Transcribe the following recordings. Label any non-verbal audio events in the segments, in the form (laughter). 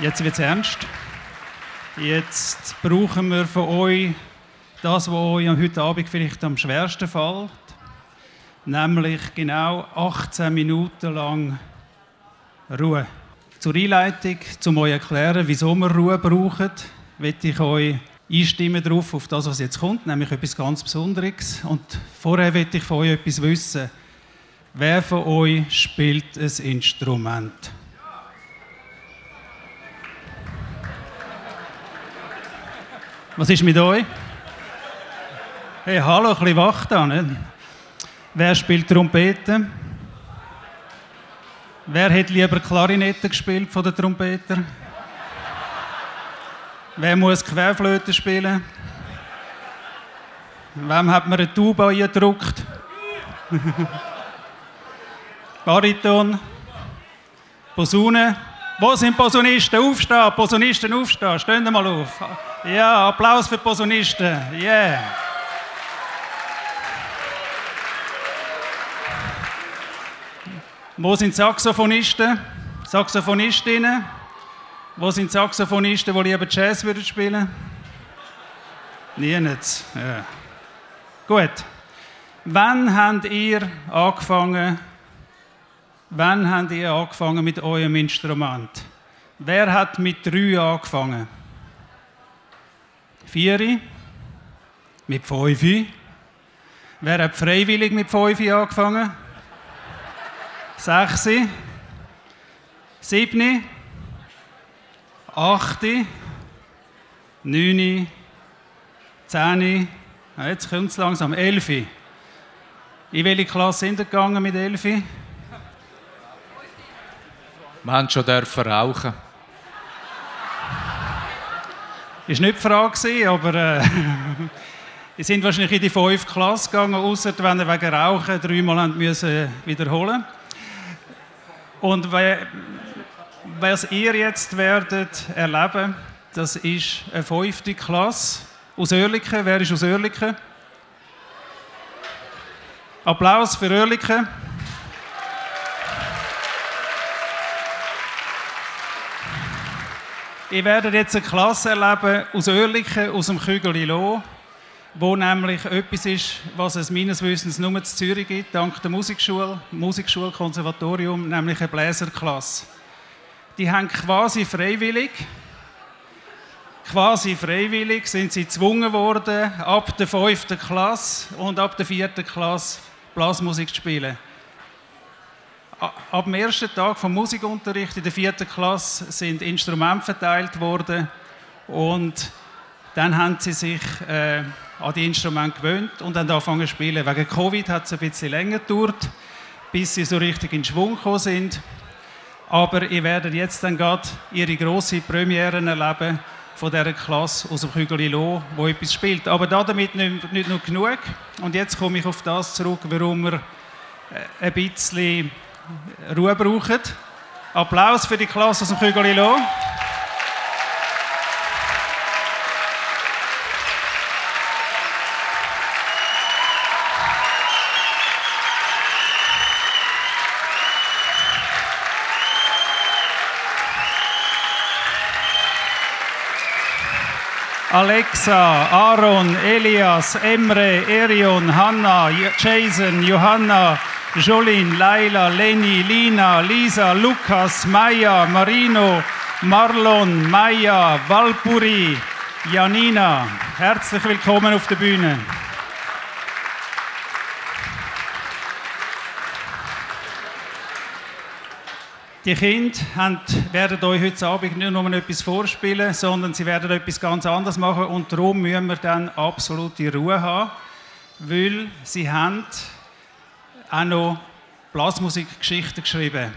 Jetzt wird es ernst. Jetzt brauchen wir von euch das, was euch heute Abend vielleicht am schwersten fällt. Nämlich genau 18 Minuten lang Ruhe. Zur Einleitung, um euch erklären, wieso wir Ruhe brauchen, möchte ich euch einstimmen darauf, auf das, was jetzt kommt, nämlich etwas ganz Besonderes. Und vorher möchte ich von euch etwas wissen. Wer von euch spielt ein Instrument? Was ist mit euch? Hey, hallo, ein bisschen wach da, nicht? Wer spielt Trompete? Wer hätte lieber Klarinette gespielt von den Trompeter? Wer muss Querflöte spielen? Wem hat man eine Tuba eingedruckt? (laughs) Bariton? Posaune? Wo sind Posaunisten? Aufstehen! Posaunisten aufstehen! Stehen mal auf! Ja, Applaus für Posaunisten. Yeah. Wo sind Saxophonisten? Saxophonistinnen? Wo sind Saxophonisten, die lieber Jazz würden spielen? Niemand. Ja. Gut. Wann habt ihr angefangen? Wann habt ihr angefangen mit eurem Instrument? Wer hat mit drei angefangen? Vier. Mit fünf. Wer hat freiwillig mit fünf angefangen? Sechs. Sieben. Acht. Neun. Zehn. Jetzt kommt es langsam. Elf. In welche Klasse sind ihr gegangen mit elf? Wir haben schon rauchen ist nicht die Frage, aber äh, (laughs) die sind wahrscheinlich in die fünf Klasse gegangen, außer wenn ihr wegen Rauchen dreimal müssen wiederholen Und was ihr jetzt werdet erleben, das ist eine fünfte Klasse aus Oerlikon. Wer ist aus Oerlikon? Applaus für Oerlikon. Ihr werdet jetzt eine Klasse erleben aus Oerlikon, aus dem Kügelilo, wo nämlich etwas ist, was es meines Wissens nur in Zürich gibt, dank der Musikschule, Musikschulkonservatorium, nämlich eine Bläserklasse. Die haben quasi freiwillig, quasi freiwillig sind sie gezwungen worden, ab der fünften Klasse und ab der vierten Klasse Blasmusik zu spielen ab dem ersten Tag vom Musikunterricht in der vierten Klasse sind Instrumente verteilt worden und dann haben sie sich äh, an die Instrumente gewöhnt und dann angefangen zu spielen. Wegen Covid hat es ein bisschen länger gedauert, bis sie so richtig in Schwung gekommen sind. Aber ihr werdet jetzt dann gerade ihre grosse Premiere erleben von dieser Klasse aus dem Kügeli Lo, wo etwas spielt. Aber damit nicht, nicht nur genug. Und jetzt komme ich auf das zurück, warum wir äh, ein bisschen Ruhe brauchen. Applaus für die Klasse aus dem Kügelilo. Alexa, Aaron, Elias, Emre, Erion, Hanna, Jason, Johanna, Jolin, Laila, Leni, Lina, Lisa, Lukas, Maya, Marino, Marlon, Maya, Valpuri, Janina. Herzlich willkommen auf der Bühne. Die Kinder haben, werden euch heute Abend nicht nur etwas vorspielen, sondern sie werden etwas ganz anderes machen und darum müssen wir dann absolute Ruhe haben, weil sie haben auch noch Blasmusikgeschichten geschrieben.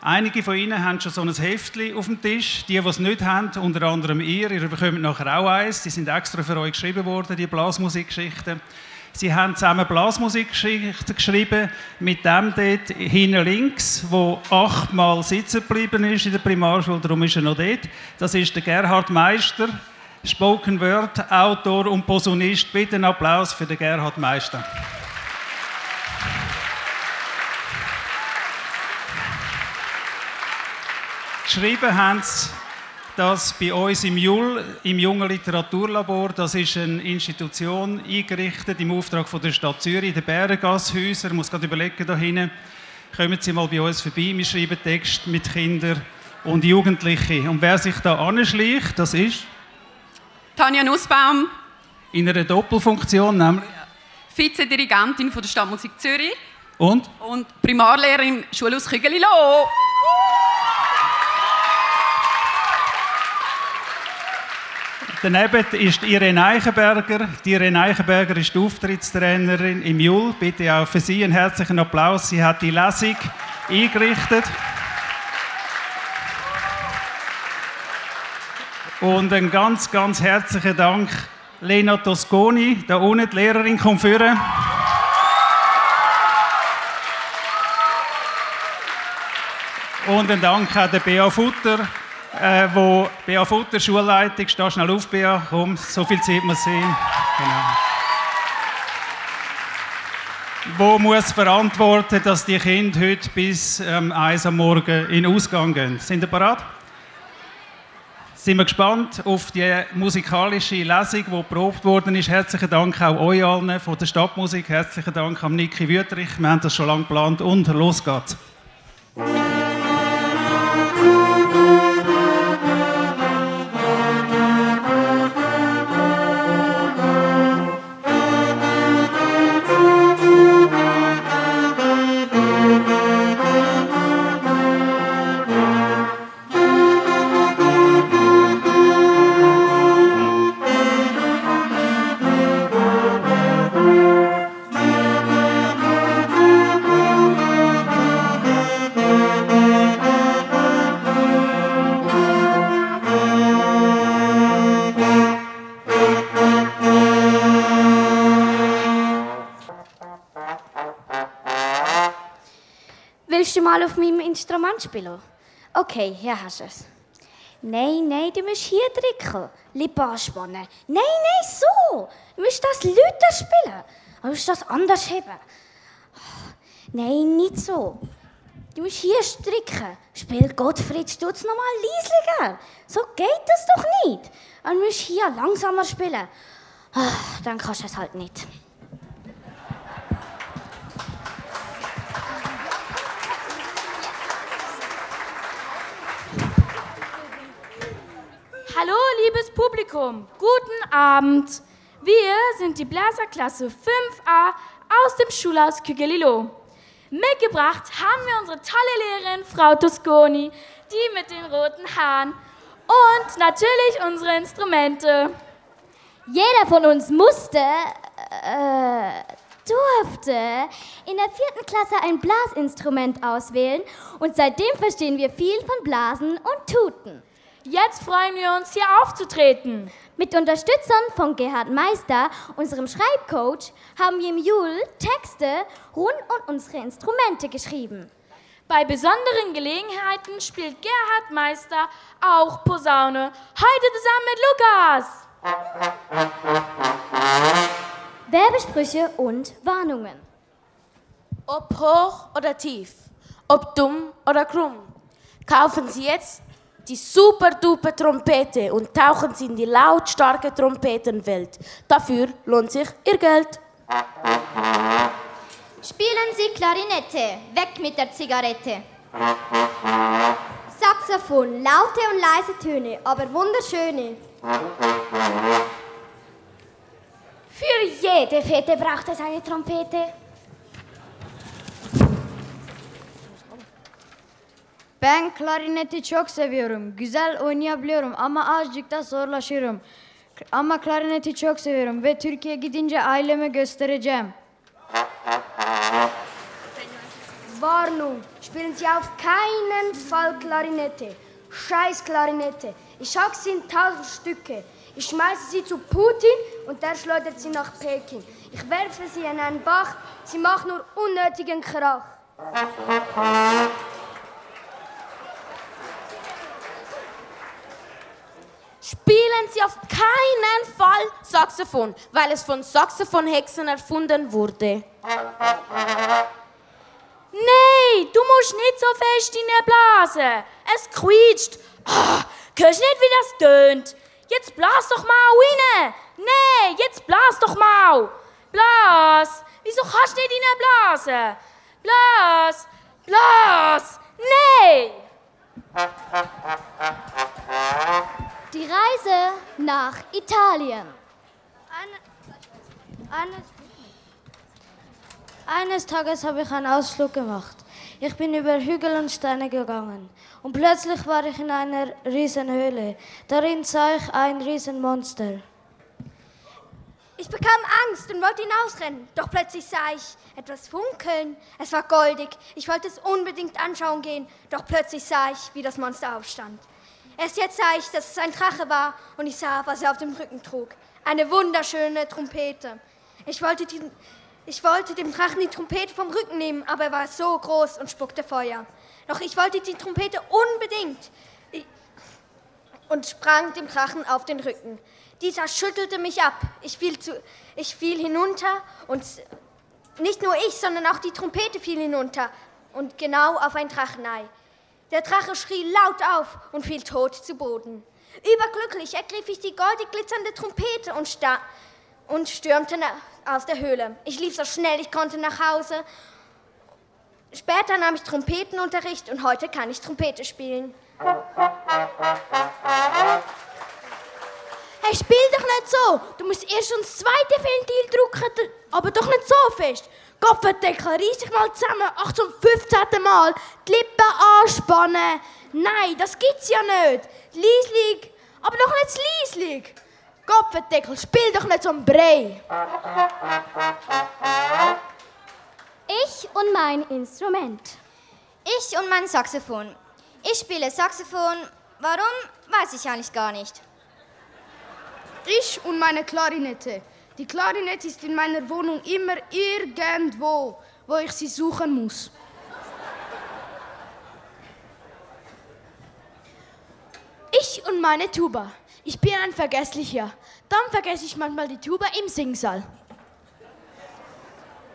Einige von Ihnen haben schon so ein Heftchen auf dem Tisch. Die, die es nicht haben, unter anderem ihr, ihr bekommt nachher auch eins. Die sind extra für euch geschrieben worden, die Blasmusikgeschichten. Sie haben zusammen Blasmusikgeschichten geschrieben, mit dem dort hinten links, wo achtmal sitzen geblieben ist in der Primarschule, darum ist er noch dort. Das ist der Gerhard Meister, Spoken Word, Autor und Posaunist. Bitte einen Applaus für den Gerhard Meister. Geschrieben haben sie das bei uns im JUL, im Jungen Literaturlabor, das ist eine Institution eingerichtet im Auftrag von der Stadt Zürich, der Bärengasshäuser. Ich muss gerade überlegen, da hinten, kommen Sie mal bei uns vorbei, wir schreiben Text mit Kindern und Jugendlichen. Und wer sich da anschleicht, das ist? Tanja Nussbaum. In einer Doppelfunktion, nämlich? Vizedirigentin von der Stadtmusik Zürich. Und? Und Primarlehrerin Schulhaus Kügelilo. Daneben ist Irene Eichenberger. Die Irene Eichenberger ist die Auftrittstrainerin im Jul. Bitte auch für Sie einen herzlichen Applaus. Sie hat die Lesung eingerichtet. Und einen ganz, ganz herzlichen Dank Lena Tosconi, da unten die Lehrerin, kommt führen. Und einen Dank an den Bea Futter, äh, wo Bea Futter, Schulleitung, steh schnell auf, Bea, komm, so viel Zeit muss sein. Genau. Wo muss verantworten, dass die Kinder heute bis ähm, 1 am Morgen in den Ausgang gehen? Sind ihr bereit? Sind wir gespannt auf die musikalische Lesung, die geprobt worden ist. Herzlichen Dank auch euch allen von der Stadtmusik. Herzlichen Dank an Niki Wüterich. Wir haben das schon lange geplant und los geht's. Du mal auf meinem Instrument spielen? Okay, hier hast du es. Nein, nein, du musst hier drücken. Lippen anspannen. Nein, nein, so. Du musst das lauter spielen. Du musst das anders heben. Nein, nicht so. Du musst hier stricken. Spiel Gottfried Stutz nochmal leislicher. So geht das doch nicht. Du musst hier langsamer spielen. Ah, Dann kannst du es halt nicht. Hallo, liebes Publikum, guten Abend. Wir sind die Bläserklasse 5a aus dem Schulhaus Kügelilo. Mitgebracht haben wir unsere tolle Lehrerin, Frau Tosconi, die mit den roten Haaren und natürlich unsere Instrumente. Jeder von uns musste, äh, durfte in der vierten Klasse ein Blasinstrument auswählen und seitdem verstehen wir viel von Blasen und Tuten. Jetzt freuen wir uns, hier aufzutreten. Mit Unterstützung von Gerhard Meister, unserem Schreibcoach, haben wir im Jul Texte rund um unsere Instrumente geschrieben. Bei besonderen Gelegenheiten spielt Gerhard Meister auch Posaune. Heute zusammen mit Lukas. Werbesprüche und Warnungen. Ob hoch oder tief, ob dumm oder krumm, kaufen Sie jetzt die super duper Trompete und tauchen Sie in die lautstarke Trompetenwelt. Dafür lohnt sich Ihr Geld. Spielen Sie Klarinette, weg mit der Zigarette. Saxophon, laute und leise Töne, aber wunderschöne. Für jede Fete braucht es eine Trompete. Ben klarineti çok seviyorum. Güzel oynayabiliyorum ama azıcık da zorlaşıyorum. Ama klarineti çok seviyorum ve Türkiye gidince aileme göstereceğim. Warnung, spielen Sie auf keinen Fall Klarinette. Scheiß Klarinette. Ich hack sie in tausend Stücke. Ich schmeiße sie zu Putin und der schleudert sie nach Peking. Ich werfe sie in einen Bach. Sie macht nur unnötigen Krach. Spielen Sie auf keinen Fall Saxophon, weil es von Saxophonhexen erfunden wurde. Nein, du musst nicht so fest blasen. Es quietscht. Ah, hörst nicht, wie das tönt? Jetzt blas doch mal rein. Nein, jetzt blas doch mal. Blas. Wieso kannst du nicht blasen? Blas. Blas. Nein. Die Reise nach Italien. Eines, eines Tages habe ich einen Ausflug gemacht. Ich bin über Hügel und Steine gegangen und plötzlich war ich in einer Riesenhöhle. Darin sah ich ein Riesenmonster. Ich bekam Angst und wollte hinausrennen. Doch plötzlich sah ich etwas funkeln. Es war goldig. Ich wollte es unbedingt anschauen gehen. Doch plötzlich sah ich, wie das Monster aufstand. Erst jetzt sah ich, dass es ein Drache war und ich sah, was er auf dem Rücken trug. Eine wunderschöne Trompete. Ich wollte, die, ich wollte dem Drachen die Trompete vom Rücken nehmen, aber er war so groß und spuckte Feuer. Doch ich wollte die Trompete unbedingt und sprang dem Drachen auf den Rücken. Dieser schüttelte mich ab. Ich fiel, zu, ich fiel hinunter und nicht nur ich, sondern auch die Trompete fiel hinunter und genau auf ein Drachenei. Der Drache schrie laut auf und fiel tot zu Boden. Überglücklich ergriff ich die goldig glitzernde Trompete und, sta und stürmte aus der Höhle. Ich lief so schnell ich konnte nach Hause. Später nahm ich Trompetenunterricht und heute kann ich Trompete spielen. Hey, spiel doch nicht so. Du musst erst das zweite Ventil drücken, aber doch nicht so fest. Kopfendeckel, reiss dich mal zusammen, 8 zum 15. Mal. Die Lippen anspannen. Nein, das gibt's ja nicht. Lieslig, aber doch nicht lieslig. Kopfendeckel, spiel doch nicht so ein Brei. Ich und mein Instrument. Ich und mein Saxophon. Ich spiele Saxophon. Warum, weiß ich eigentlich gar nicht. Ich und meine Klarinette. Die Klarinette ist in meiner Wohnung immer irgendwo, wo ich sie suchen muss. Ich und meine Tuba. Ich bin ein Vergesslicher. Dann vergesse ich manchmal die Tuba im Singsaal.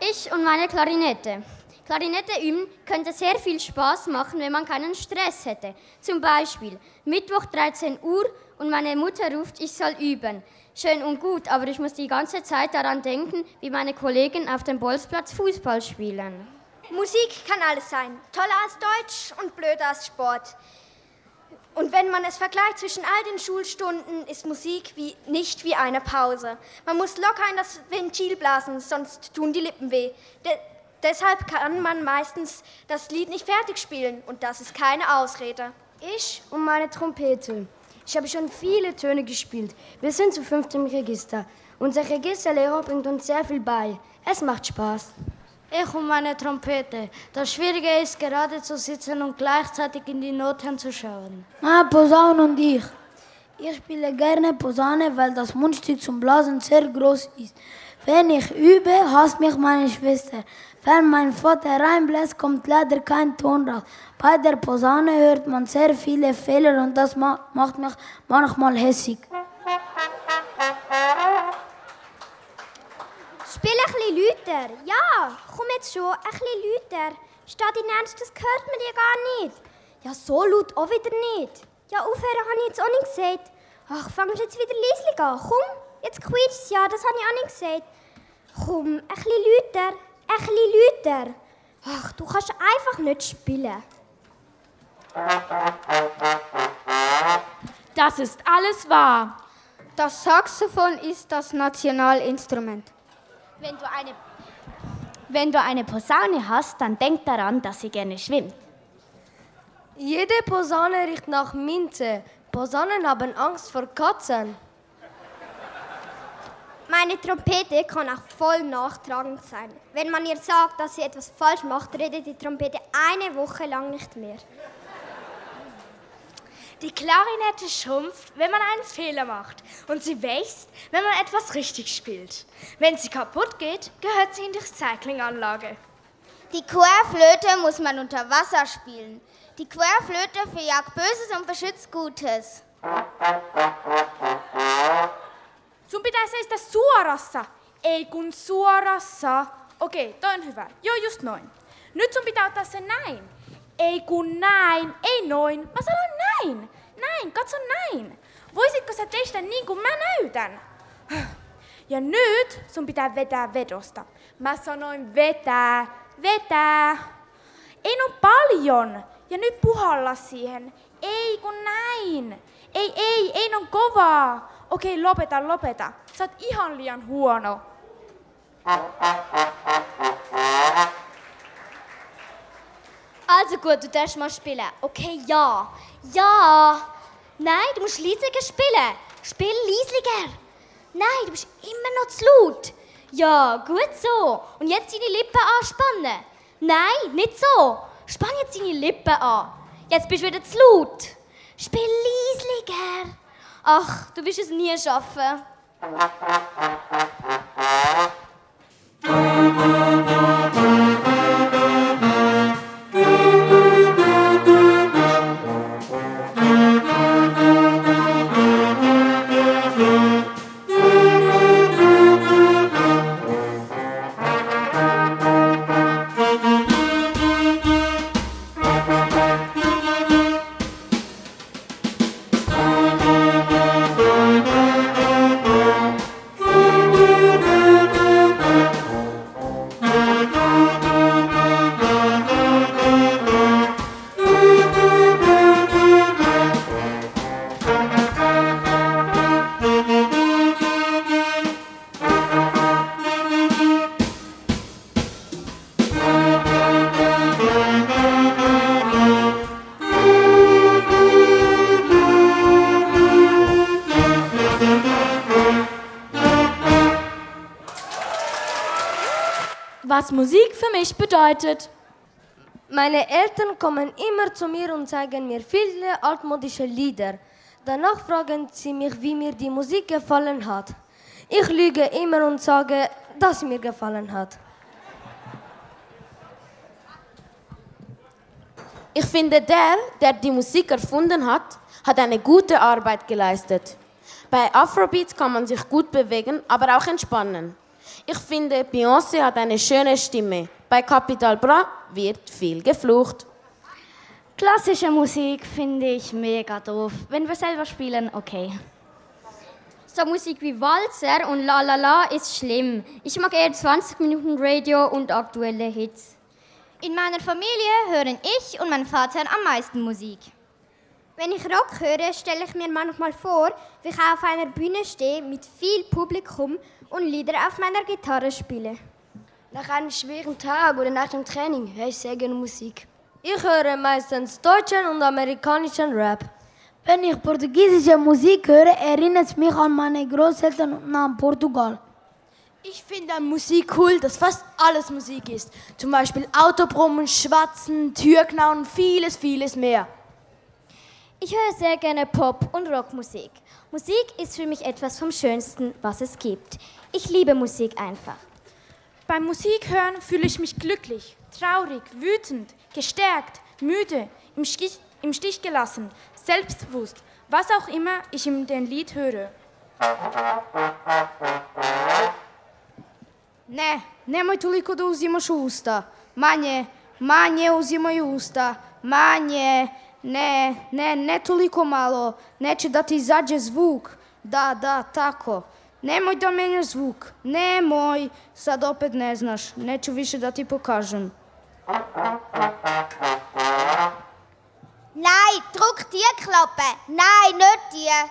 Ich und meine Klarinette. Klarinette üben könnte sehr viel Spaß machen, wenn man keinen Stress hätte. Zum Beispiel Mittwoch 13 Uhr und meine Mutter ruft, ich soll üben. Schön und gut, aber ich muss die ganze Zeit daran denken, wie meine Kollegen auf dem Bolzplatz Fußball spielen. Musik kann alles sein. Toller als Deutsch und blöder als Sport. Und wenn man es vergleicht zwischen all den Schulstunden, ist Musik wie, nicht wie eine Pause. Man muss locker in das Ventil blasen, sonst tun die Lippen weh. De deshalb kann man meistens das Lied nicht fertig spielen und das ist keine Ausrede. Ich und meine Trompete. Ich habe schon viele Töne gespielt. Wir sind zu fünft im Register. Unser Registerlehrer bringt uns sehr viel bei. Es macht Spaß. Ich und meine Trompete. Das Schwierige ist, gerade zu sitzen und gleichzeitig in die Noten zu schauen. Ah, Posaune und ich. Ich spiele gerne Posaune, weil das Mundstück zum Blasen sehr groß ist. Wenn ich übe, hasst mich meine Schwester. Wenn mein Vater reinbläst, kommt leider kein Ton raus. Bei der Posaune hört man sehr viele Fehler und das ma macht mich manchmal hässig. Spiel ein bisschen lauter. Ja, komm jetzt schon, ein bisschen lauter. Steht in Ernst, das hört man dir gar nicht. Ja, so laut auch wieder nicht. Ja, aufhören habe ich jetzt auch nicht gesagt. Ach, fangst jetzt wieder leislich an. Komm, jetzt quietscht ja, das habe ich auch nicht gesagt. Komm, ein bisschen lauter, ein bisschen lauter. Ach, du kannst einfach nicht spielen. Das ist alles wahr. Das Saxophon ist das Nationalinstrument. Wenn du eine, wenn du eine Posaune hast, dann denk daran, dass sie gerne schwimmt. Jede Posaune riecht nach Minze. Posaunen haben Angst vor Katzen. Meine Trompete kann auch voll nachtragend sein. Wenn man ihr sagt, dass sie etwas falsch macht, redet die Trompete eine Woche lang nicht mehr. Die Klarinette schrumpft, wenn man einen Fehler macht. Und sie wächst, wenn man etwas richtig spielt. Wenn sie kaputt geht, gehört sie in die Recyclinganlage. Die Querflöte muss man unter Wasser spielen. Die Querflöte verjagt Böses und beschützt Gutes. Sun pitäisi seistä suorassa, ei kun suorassa. Okei, toi on hyvä. Joo, just noin. Nyt sun pitää ottaa se näin. Ei kun näin, ei noin. Mä sanon näin. Näin, katso näin. Voisitko sä tehdä niin kuin mä näytän? Ja nyt sun pitää vetää vedosta. Mä sanoin vetää, vetää. Ei no paljon. Ja nyt puhalla siihen. Ei kun näin. Ei, ei, ei on kovaa. Okei, lopeta, lopeta. Sä oot ihan liian huono. Also gut, du darfst mal spielen. Okay, ja. Ja. Nein, du musst leisiger spielen. Spiel leisiger. Nein, du bist immer noch zu laut. Ja, gut so. Und jetzt deine Lippen anspannen. Nein, nicht so. Spann jetzt deine Lippen an. Jetzt bist du wieder zu laut. Spiel leisiger. Ach, du wirst es nie schaffen. Was Musik für mich bedeutet. Meine Eltern kommen immer zu mir und zeigen mir viele altmodische Lieder. Danach fragen sie mich, wie mir die Musik gefallen hat. Ich lüge immer und sage, dass sie mir gefallen hat. Ich finde, der, der die Musik erfunden hat, hat eine gute Arbeit geleistet. Bei Afrobeats kann man sich gut bewegen, aber auch entspannen. Ich finde, Beyoncé hat eine schöne Stimme. Bei Capital Bra wird viel geflucht. Klassische Musik finde ich mega doof. Wenn wir selber spielen, okay. So Musik wie Walzer und La La La ist schlimm. Ich mag eher 20 Minuten Radio und aktuelle Hits. In meiner Familie hören ich und mein Vater am meisten Musik. Wenn ich Rock höre, stelle ich mir manchmal vor, wie ich auf einer Bühne stehe mit viel Publikum und Lieder auf meiner Gitarre spiele. Nach einem schweren Tag oder nach dem Training höre ich sehr gerne Musik. Ich höre meistens deutschen und amerikanischen Rap. Wenn ich portugiesische Musik höre, erinnert es mich an meine Großeltern und an Portugal. Ich finde an Musik cool, dass fast alles Musik ist. Zum Beispiel Autobrummen, Schwatzen, Türknauen, vieles, vieles mehr. Ich höre sehr gerne Pop- und Rockmusik. Musik ist für mich etwas vom Schönsten, was es gibt. Ich liebe Musik einfach. Beim Musikhören fühle ich mich glücklich, traurig, wütend, gestärkt, müde, im Stich, im Stich gelassen, selbstbewusst, was auch immer ich in dem Lied höre. Ne, nemoj toliko da uzimaš usta. Manje, manje uzimaj usta. Manje, ne, ne, ne toliko malo. Neće da ti izađe zvuk. Da, da, tako. Nemoj da menjaš zvuk. Nemoj. Sad opet ne znaš. Neću više da ti pokažem. Nein, druck die Klappe. Nein, nicht die.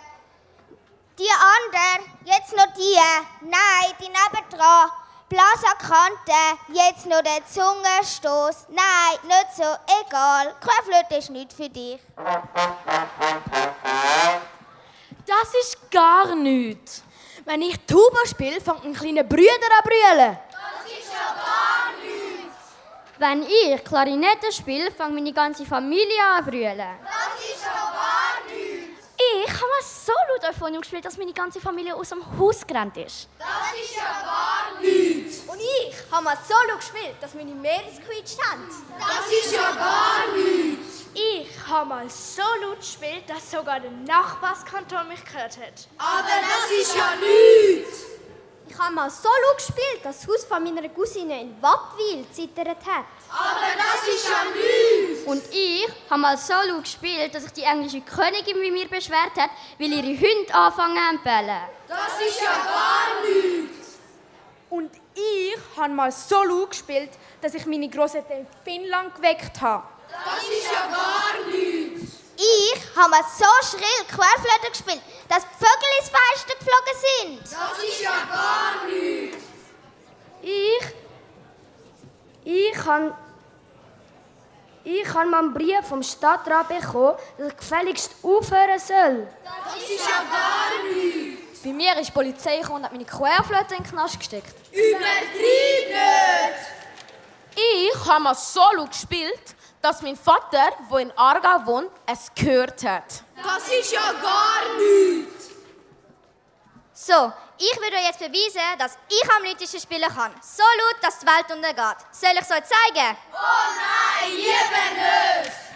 Die andere, jetzt noch die. Nein, die nebendran. Blaserkante, jetzt noch der Zungenstoß. Nein, nicht so, egal. Querflöte ist nicht für dich. Das ist gar nichts. Wenn ich Tuba spiele, fängt ein kleiner Brüder an brüllen. Das ist ja gar nichts. Wenn ich Klarinette spiele, fängt meine ganze Familie an zu brüllen. Habe mal so laut Euphonium gespielt, dass meine ganze Familie aus dem Haus gerannt ist. Das ist ja gar nichts. Und ich habe mal Solo gespielt, dass meine Meere gequietscht haben. Das ist ja gar nichts. Ich habe mal so laut gespielt, dass sogar der Nachbarskanton mich gehört hat. Aber das ist ja nichts. Ich habe mal Solo gespielt, dass das Haus von meiner Cousine in Wattwil zittert hat. Aber das ist ja nichts. Und ich habe mal Solo gespielt, dass sich die englische Königin bei mir beschwert hat, weil ihre Hunde anfangen zu bellen. Das ist ja gar nichts. Und ich habe mal Solo gespielt, dass ich meine Großeltern in Finnland geweckt habe. Das ist ja gar nichts. Ich habe mal so schrill Querflöte gespielt, dass die Vögel ins Fenster habe. Ich habe mal einen Brief vom Stadtrat bekommen, dass ich gefälligst aufhören soll. Das ist ja gar nichts. Bei mir ist die Polizei gekommen und hat meine Querflöte in den Knast gesteckt. Übertrieben Ich habe mal Solo gespielt, dass mein Vater, der in Aargau wohnt, es gehört hat. Das ist ja gar nichts. So, ich würde euch jetzt beweisen, dass ich am lautesten spielen kann. So laut, dass die Welt untergeht. Soll ich es euch zeigen? Oh nein, lieber nicht.